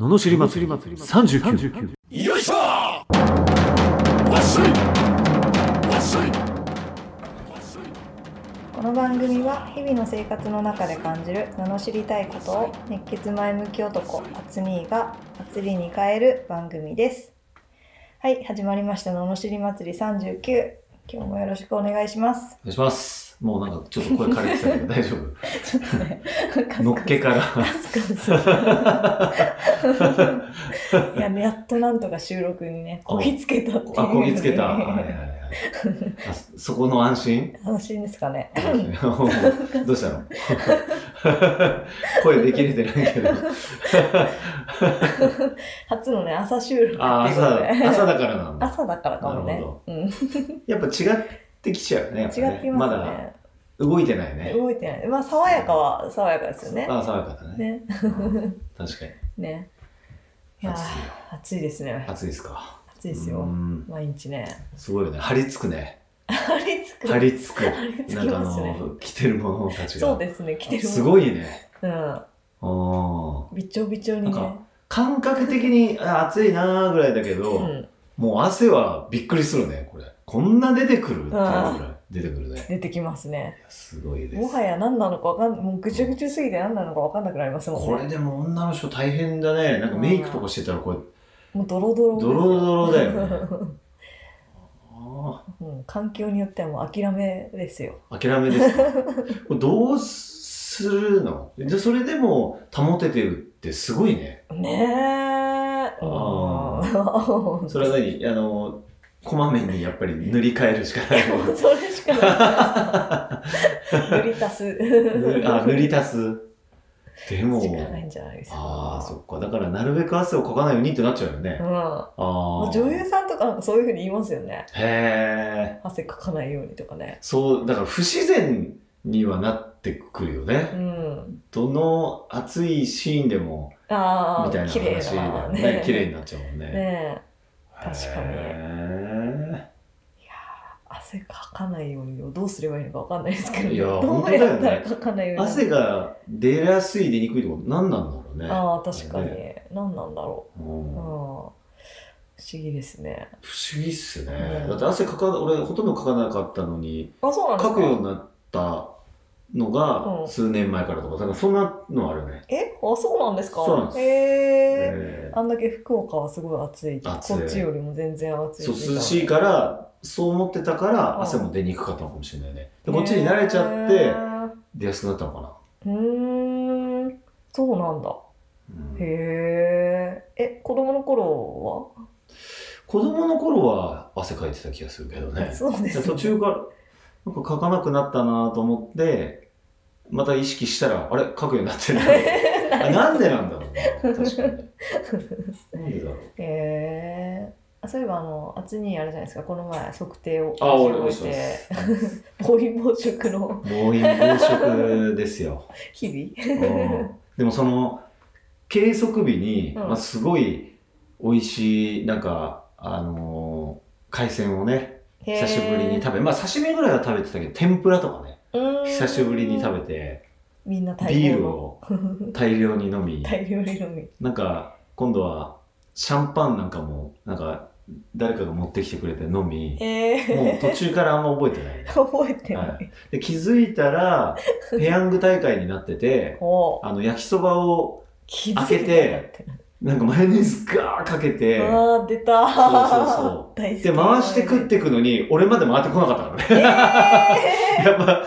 ののしり祭り。39よいしょ！わっしょい！わっしょい！この番組は日々の生活の中で感じる罵りたいことを熱血前向き男あつみーが祭りに変える番組です。はい始まりました罵り祭り39今日もよろしくお願いします。お願いしますもうなんかちょっと声枯れてたけど大丈夫？ちょっとねのっけから。カスカスいややっとなんとか収録にね こぎつけたっていうあこぎつけた。はいはいはい。あそこの安心？安心ですかね。どうしたの？声できれてないけど。初のね朝収録っていうあこと朝で朝だからなんだ。朝だからかもね。なるほうん。やっぱ違ってきちゃうね違っていますまねだ動いてないね。動いてない。まあ爽やかは爽やかですよね。あ爽やかだね。ね。うん。確かに。ね。いやー暑いですね。暑いですか。暑いですよ。うん。毎日ね。すごいよね。張り付くね。張り付く。張り付く。張り付き着てるものたちが。そうですね着てるすごいいね。うん。あー。びちょびちょにね。感覚的にあ暑いなーぐらいだけど、うん。もう汗はびっくりするねこれこんな出てくるってぐらい出てくるね。出てきますね。すごいです。もはや何なのかわかんもうぐちゅぐちゅすぎて何なのかわかんなくなりますもんね。これでも女の人大変だね。なんかメイクとかしてたらこれもうドロドロドロドロだよね。あうん、環境によってはもう諦めですよ。ー諦めですか？どうするの？でそれでも保ててるってすごいね。ねえ。あうん。それは何？あのこまめにやっぱり塗り替えるしかない。の それしかない。塗り足す。塗あ塗り足す。でもしかないんじゃないですか。ああそっか。だからなるべく汗をかかないようにってなっちゃうよね、うん。ああまあ、女優さんとかなんかそういうふうに言いますよね。へえ汗かかないようにとかね。そうだから不自然にはなってくるようね、ん。どの暑いシーンでもあみたいなあ綺麗話だよなね。綺麗になっちゃうもんね。ねえ。確かに。へ汗かかないようにどうすればいいのかわかんないですけどいやどうやったらかかないように。ー汗が出やすい出にくいと何なんだろうね。ああ確かに、ね。何なんだろう、うん。うん、不思議ですね。不思議っすね、うん。だって汗かか俺ほとんどかかなかったのにあそうなんか？かくようになったのがうん。数年前からとか、だからそんなのあるね。え？あそうなんですか？そうなんです。へええあんだけ福岡はすごい暑い。暑い。こっちよりも全然暑いそう涼しいからそう思ってたからうん。汗も出にくかったのかもしれないね。でこっちに慣れちゃってへ出やすくなったのかな。ーうーん。そうなんだ。うん。へええ子供の頃子供の頃は汗かいてた気がするけどは、ね。そうです、ね、途中からなんかかかなくなったなと思ってまた意識したらあれ？かくようになってる。あなんでなんだろうな。確かに。なんでだろう。へえあそういえばあのあつにあれじゃないですか。この前測定をあ、俺も終し。て。暴飲暴食の。暴飲暴食ですよ。日々。うん。でもその計測日に、うん。まあ、すごい美味しいなんかあのー海鮮をね久しぶりに食べまあ刺身ぐらいは食べてたけど天ぷらとかね久しぶりに食べてみんな大ビールを 大量に飲み。大量に飲み。なんか今度はシャンパンなんかもなんか誰かが持ってきてくれて飲みえー、もう途中からあんま覚えてないね。覚えてない、はで気づいたら ペヤング大会になってておあの焼きそばを開けてなんかマヨネーズガーかけて、あー出た。そうそうそう。で、回して食っていくのに、俺まで回ってこなかったからね。えやっぱ、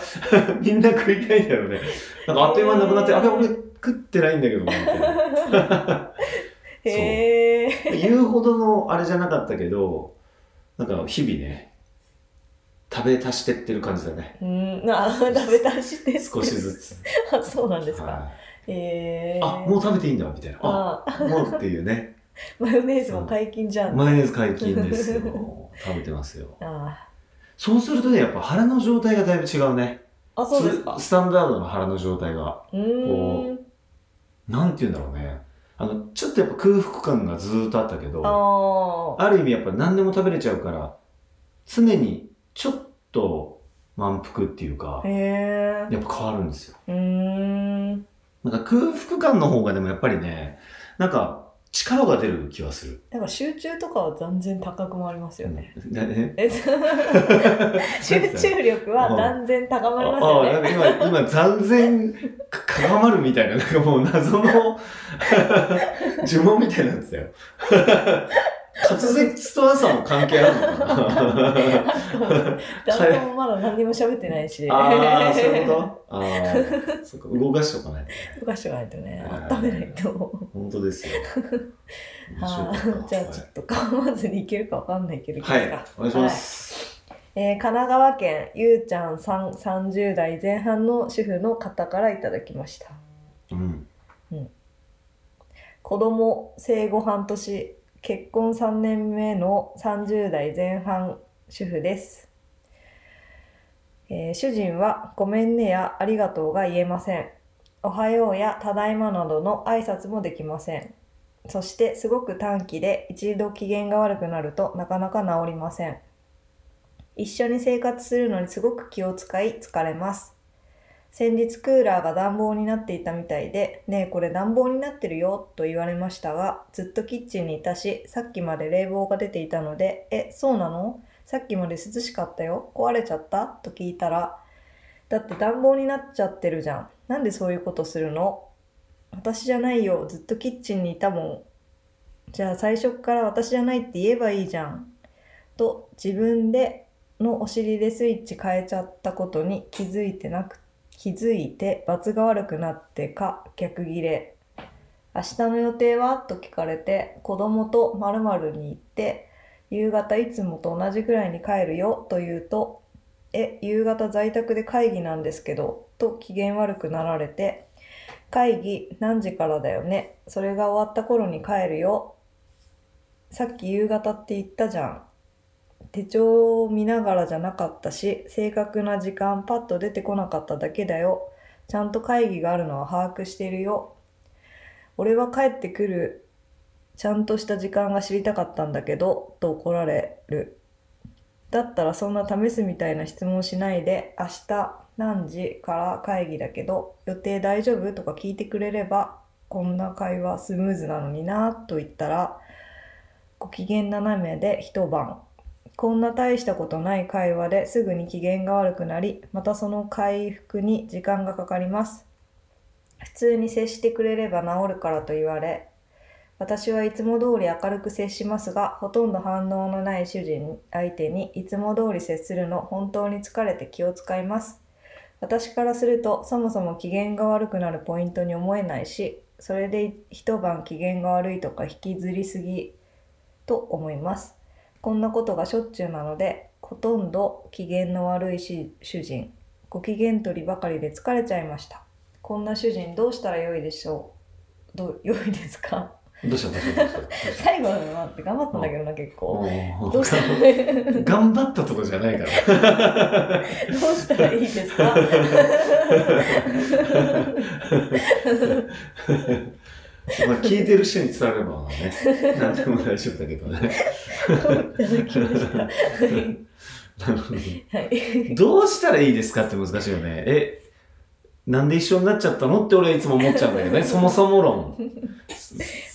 みんな食いたいんだろうね。なんかあっという間になくなって、えーあれ、俺食ってないんだけどな、みたいな。ー、へえ言うほどのあれじゃなかったけど、なんか日々ね、食べ足してってる感じだね。うんあ食べ足して少しずつ。あそうなんですか、はいえー、あ、もう食べていいんだ、みたいな。あ、あもうっていうね。マヨネーズも解禁じゃん、マヨネーズ解禁ですよ。食べてますよ。あそうするとね、やっぱ腹の状態がだいぶ違うね。あそうですかススタンダードの腹の状態が。うーんなんて言うんだろうね。あの、ちょっとやっぱ空腹感がずーっとあったけど、あある意味やっぱ何でも食べれちゃうから、常にちょっと満腹っていうかやっぱ変わるんですよ。うーん。なんか空腹感の方がでもやっぱりね、なんか力が出る気はする。なんか集中とかは断然高くもありますよね。なえ？え？集中力は断然高まりますあよあ、なんね。か今、今、残然か高まるみたいな、なんかもう謎の 呪文みたいになってたよ。滑舌と朝も関係あるのかな誰もまだ何にも喋ってないし、ああ、そういうこと？ああ、そっか、動かしとかないと。動かしておかないとねはい、温めないと。本当ですよ。はじゃあちょっと噛まずにいけるかわかんないけど、はいお願いします。えー神奈川県ゆうちゃんさん30代前半の主婦の方からいただきましたうん。子供生後半年結婚3年目の30代前半主婦です、えー主人は「ごめんね」や「ありがとう」が言えません。おはようやただいまなどの挨拶もできません。そしてすごく短気で一度機嫌が悪くなるとなかなか治りません。一緒に生活するのにすごく気を使い疲れます。先日クーラーが暖房になっていたみたいで「ねえこれ暖房になってるよ」と言われましたがずっとキッチンにいたしさっきまで冷房が出ていたので「えそうなの？さっきまで涼しかったよ。壊れちゃった?」と聞いたら「だって暖房になっちゃってるじゃん。なんでそういうことするの？私じゃないよ。ずっとキッチンにいたもん。じゃあ最初っから私じゃないって言えばいいじゃん」と自分でのお尻でスイッチ変えちゃったことに気づいてなくて。気づいて罰が悪くなってか逆ギレ。明日の予定は？と聞かれて子供と〇〇に行って夕方いつもと同じくらいに帰るよ。と言うとえ夕方在宅で会議なんですけどと機嫌悪くなられて会議何時からだよね？それが終わった頃に帰るよ。さっき夕方って言ったじゃん。手帳を見ながらじゃなかったし正確な時間パッと出てこなかっただけだよ。ちゃんと会議があるのは把握してるよ。俺は帰ってくるちゃんとした時間が知りたかったんだけどと怒られる。だったらそんな試すみたいな質問しないで明日何時から会議だけど予定大丈夫とか聞いてくれればこんな会話スムーズなのになと言ったらご機嫌斜めで一晩こんな大したことない会話ですぐに機嫌が悪くなり、またその回復に時間がかかります。普通に接してくれれば治るからと言われ、私はいつも通り明るく接しますが、ほとんど反応のない主人相手にいつも通り接するの本当に疲れて気を使います。私からするとそもそも機嫌が悪くなるポイントに思えないし、それで一晩機嫌が悪いとか引きずりすぎと思います。こんなことがしょっちゅうなので、ほとんど機嫌の悪いし主人、ご機嫌取りばかりで疲れちゃいました。こんな主人どうしたらよいでしょう？どう 良いですか？どうしたどうした最後まで待って頑張ったんだけどな、結構。どうした？ど 頑張ったとこじゃないから。うしたらいいですか？まあ聞いてる人に伝わればね、何でも大丈夫だけどね。どうしたらいいですかって難しいよね。え、なんで一緒になっちゃったのって俺はいつも思っちゃうんだけどね。そもそも論。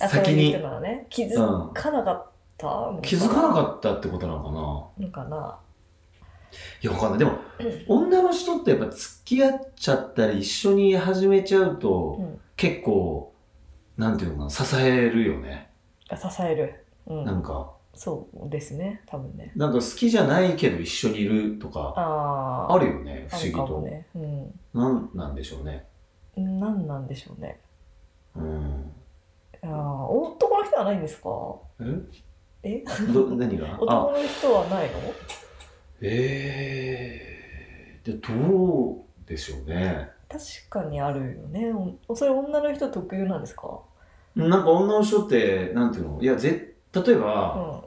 あ、先に。気づかなかったの気づかなっかったってことなのかな？かな？いや、わかんない。でも、女の人ってやっぱ付き合っちゃったり一緒に始めちゃうと、うん結構、なんていうのかな、支えるよね。あ支える。うん。なんか、そうですね、多分ね。なんか好きじゃないけど一緒にいるとか、ああ。あるよね、不あ思議と。ね。うん。なんなんでしょうね。何なんでしょうね。うん。ああ、男の人はないんですか？え？え？ど何が？男 あ、の人はないの？えー、で、どうでしょうね。確かにあるよね。おそれ女の人特有なんですか？なんか女の人って、なんていうの？いや、ぜ例えうば、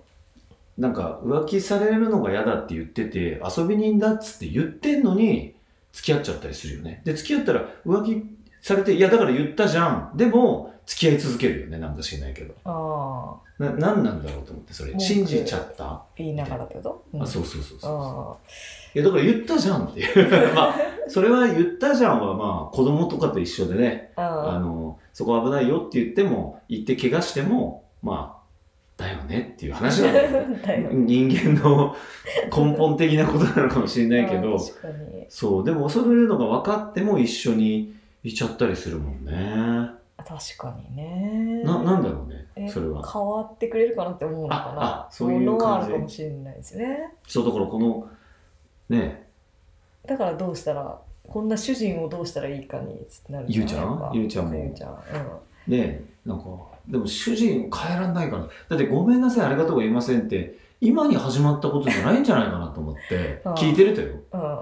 ん。なんか浮気されるのが嫌だって言ってて遊び人だっつって言ってんのに付き合っちゃったりするよね。で付き合ったら浮気されていやだから言ったじゃん。でも付き合い続けるよね、なんか知んないけど。あな、なんなんだろうと思って、それ。信じちゃった、あ言いながらってこと、あ、そうそうそうそう。あいや、だから言ったじゃんっていう。まあ、それは言ったじゃんは、まあ、子供とかと一緒でね、あの、そこ危ないよって言っても、言って怪我しても、まあ、だよねっていう話なん だよね。だよ人間の根本的なことなのかもしれないけど。そう、でもそういうのが分かっても一緒にいちゃったりするもんね。確かにね。な、なんだろうね、えそれは。変わってくれるかなって思うのかな。ああそういうものはあるかもしれないですね。そう、だからこの、ね、だからどうしたらこんな主人をどうしたらいいかになるゆうちゃん？ゆうちゃんも。ゆうちゃん、ね、なんか、でも主人変えらんないから、だってごめんなさい、ありがとうございませんって、今に始まったことじゃないんじゃないかなと思って聞いてるとよ。うんうん。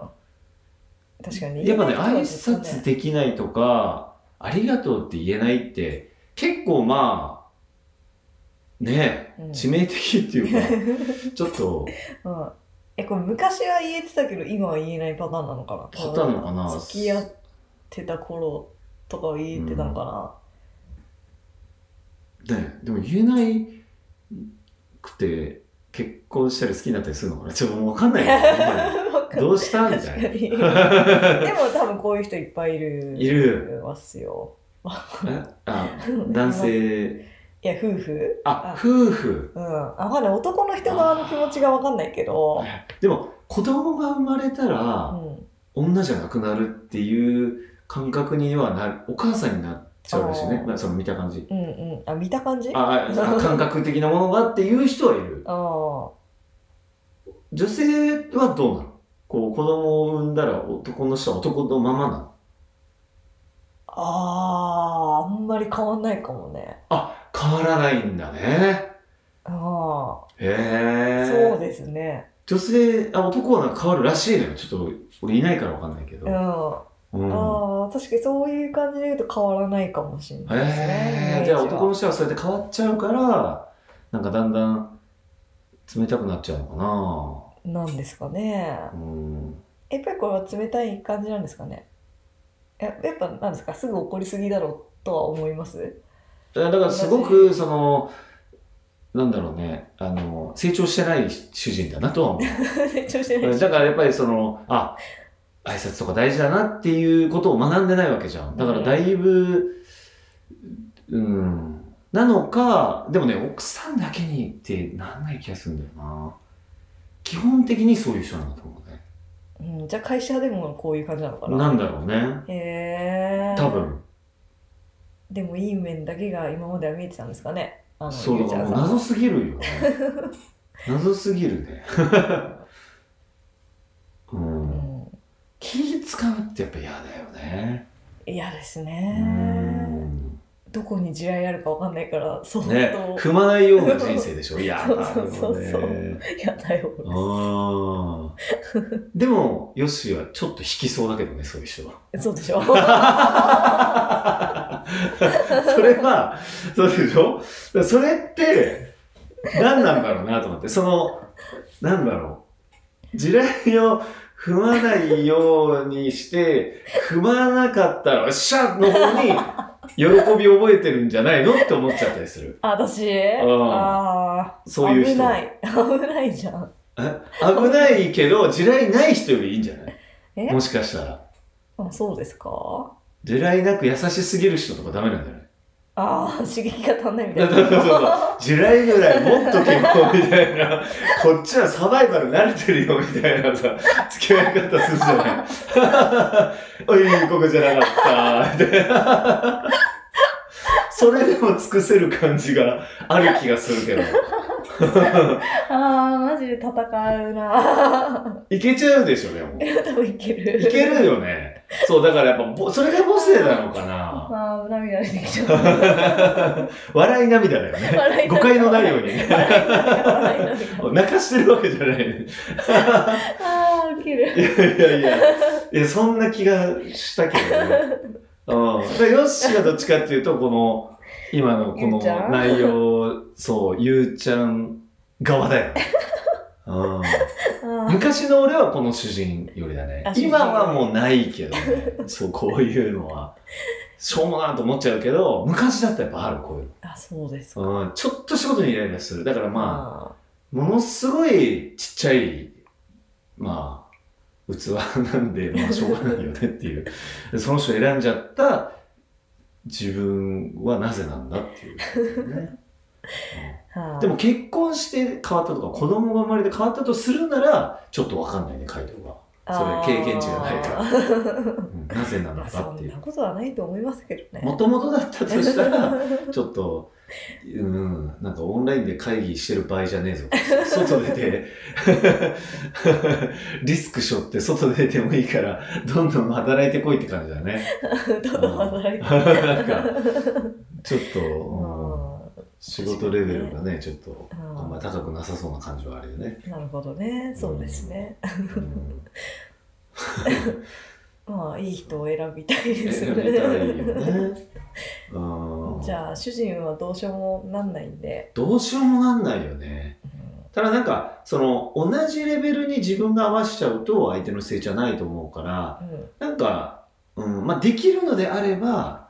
確かに。やっぱね、挨拶できないとか、ありがとうって言えないって、結構まあ、ねうん。致命的っていうか、ちょっと、うんえこれ昔は言えてたけど今は言えないパターンなのかなパターンなのかな付き合ってた頃とかは言えてたのかね、でも言えないくて、結婚したり好きになったりするのかなちょっとわかんない な、けどうしたみたいに。な。でも多分こういう人いっぱいいる。いる。ますよ。え？あ、男性、いや夫婦。ああ、夫婦。うん。あまだ男の人側の気持ちが分かんないけど、でも、子供が生まれたうら、ん、女じゃなくなるっていう感覚にはなる、お母さんになっちゃうらしいね。まあその見た感じ。うんうん。あ見た感じ？あああ、感覚的なものがっていう人はいる。あ女性はどうなの？こう、子供を産んだら男の人は男のままなの？あーあんまり変わんないかもね変わらないんだね。あへあ、え。そうですね女性、あ、男はなんか変わるらしいのよ。ちょっと、俺いないからわかんないけどうん。あうん。あ確かにそういう感じで言うと変わらないかもしれないですねへえ。じゃあ男の人はそうやって変わっちゃうから、なんかだんだん冷たくなっちゃうのなんですかねかなうん。やっぱりこれは冷たい感じなんですかねややっぱなんですか？すぐ怒りすぎだろうとは思います？だからすごく、その、なんだろうね、あの、成長してない主人だなとは思う。成長してないしだからやっぱりその、あ、挨拶とか大事だなっていうことを学んでないわけじゃん。だからだいぶ、うん、なのか、でもね、奥さんだけにってなんない気がするんだよな。基本的にそういう人なんだと思うね。うん、じゃあ会社でもこういう感じなのかななんだろうね。へえ多分。でもいい面だけが今までは見えてたんですかねあのそう、ゆだからもう謎すぎるよね。謎すぎるね。う。うんん気使うってやっぱ嫌だよね。嫌ですうねん。どこに地雷あるかわかんないから相当、ね、踏まないような人生でしょ？いや、そうそうそうそう。なるほどね。嫌だよあー。でも、ヨッシーはちょっと引きそうだけどね、そういう人は。そうでしょ。それは、そうでしょ？それって、何なんだろうなと思って、その、なんだろう。地雷を踏まないようにして、踏まなかったら、しゃの方に、喜びを覚えてるんじゃないのって思っちゃったりする。あ 私ん。ああそういう人。危ない。危ないじゃん。え？危ないけど、地雷ない人よりいいんじゃない？え？もしかしたら。あそうですか？地雷なく優しすぎる人とかダメなんじゃない？ああ刺激が足んないみたそいうなそうそう地雷ぐらいもっと結構みたいな、こっちはサバイバル慣れてるよみたいなさ、付き合い方するじゃない。おい、ここじゃなかった、みたいな。それでも尽くせる感じがある気がするけど。ああマジで戦うないけちゃうでしょ、でも。いや多分いけるいけるよね。そう、だからやっぱぼ、それが母性なのかな。ああ涙出てきちゃった 笑い涙だよね。笑い涙誤解のないようにね。泣かしてるわけじゃないね。ああウケるいやいやいや、いや、そんな気がしたけどね。うん。だからヨッシーはどっちかっていうと、この、今のこの内容、そう、ゆうちゃん側だよ。昔の俺はこの主人よりだね。今はもうないけどね。そう、こういうのは。しょうもなと思っちゃうけど昔だったらやっぱあるこういうあそうですか、の、うん、ちょっとしたことにイライラする。だからまああものすごいちっちゃいまあ器なんでまあしょうがないよねっていう。でその人選んじゃった自分はなぜなんだっていう、ねでも結婚して変わったとか子供が生まれて変わったとするならちょっとわかんないね回答が。それ経験値がないから、なぜなのまあかっていう。そんなことはないと思いますけどね。もともとだったとしたら ちょっとうん。なんかオンラインで会議してる場合じゃねえぞ。外出て。リスク背負って外出てもいいからどんどん働いてこいって感じだね。どんどん働いて。なんかちょっと、うんうん仕事レベルがねちょっとうん。あんまり高くなさそうな感じはあるよね、なるほどね。そうですね、うん。まあいい人を選びたいです選びたいよね。うん。じゃあ主人はどうしようもなんないんで、どうしようもなんないよね。ただなんか、その、同じレベルに自分が合わせちゃうと相手のせいじゃないと思うから、うん。なんか、うん、まあできるのであれば、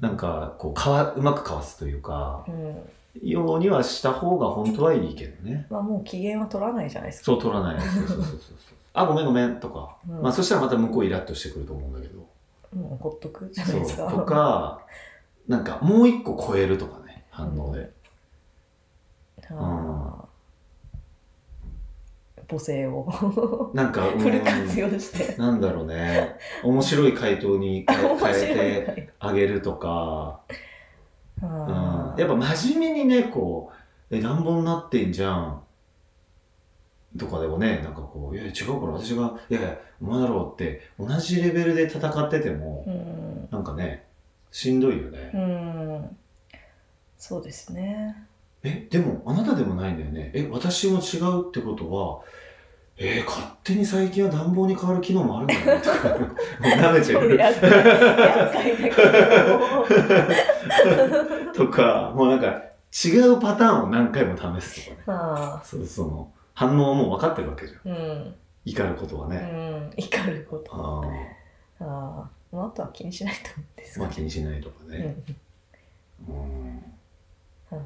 なんか、こう、かわ、うまくかわすというか、うんようにはした方が本当はいいけどね。まあもう機嫌は取らないじゃないですかそう取らない。そうそうそうそう。あ、ごめんごめんとか。うんまあそしたらまた向こうイラッとしてくると思うんだけど。もう怒っとくじゃないそうですかとか、なんかもう一個超えるとかね、反応で。ああ母性を。なんか、うん。フル活用して。なんだろうね。面白い回答に 変えてねあげるとか、うん、あやっぱ真面目にね、こう、え、乱暴になってんじゃん。とかでもね、なんかこう、いや違うから私が、いやいや、お前だろうって、同じレベルで戦っててもう、ん。なんかね、しんどいよね。うん。そうですねえ、でも、あなたでもないんだよね。え、私も違うってことは、えー勝手に最近は暖房に変わる機能もあるんだよねとか、もう舐めちゃう。やっかい厄介だけどとか、もうなんか、違うパターンを何回も試すとかね。ああそう、その、反応はもう分かってるわけじゃん。うん怒ることはうね。ん怒ることああ、あとは気にしないと思うんですがまあ気にしないとかうね。んうん。ああ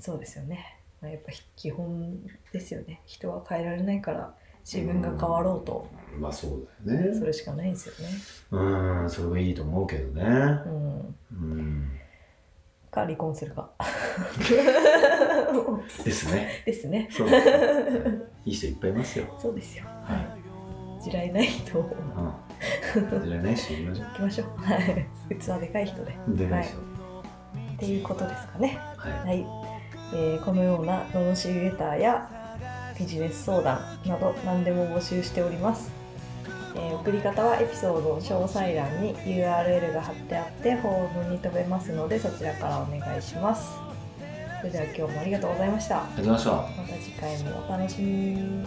そうですよね、まあ、やっぱ基本ですよね人は変えられないから自分が変わろうとうん。まあそうだよね。それしかないんですよねうん、それはいいと思うけどね。うんうん。か離婚するか ですね。ですねそうね。いい人いっぱいいますよ。そうですよはい。地雷ない人をうん。じゃあね、していきましょ行きましょうはい器でかい人でう。でかい人。っていうことですかねはい。はい、えーこのような罵りレターやビジネス相談など何でも募集しております、えー送り方はエピソードの詳細欄に URL が貼ってあってフォームに飛べますのでそちらからお願いします。それでは今日もありがとうございました。ありがとうございました。また次回もお楽しみに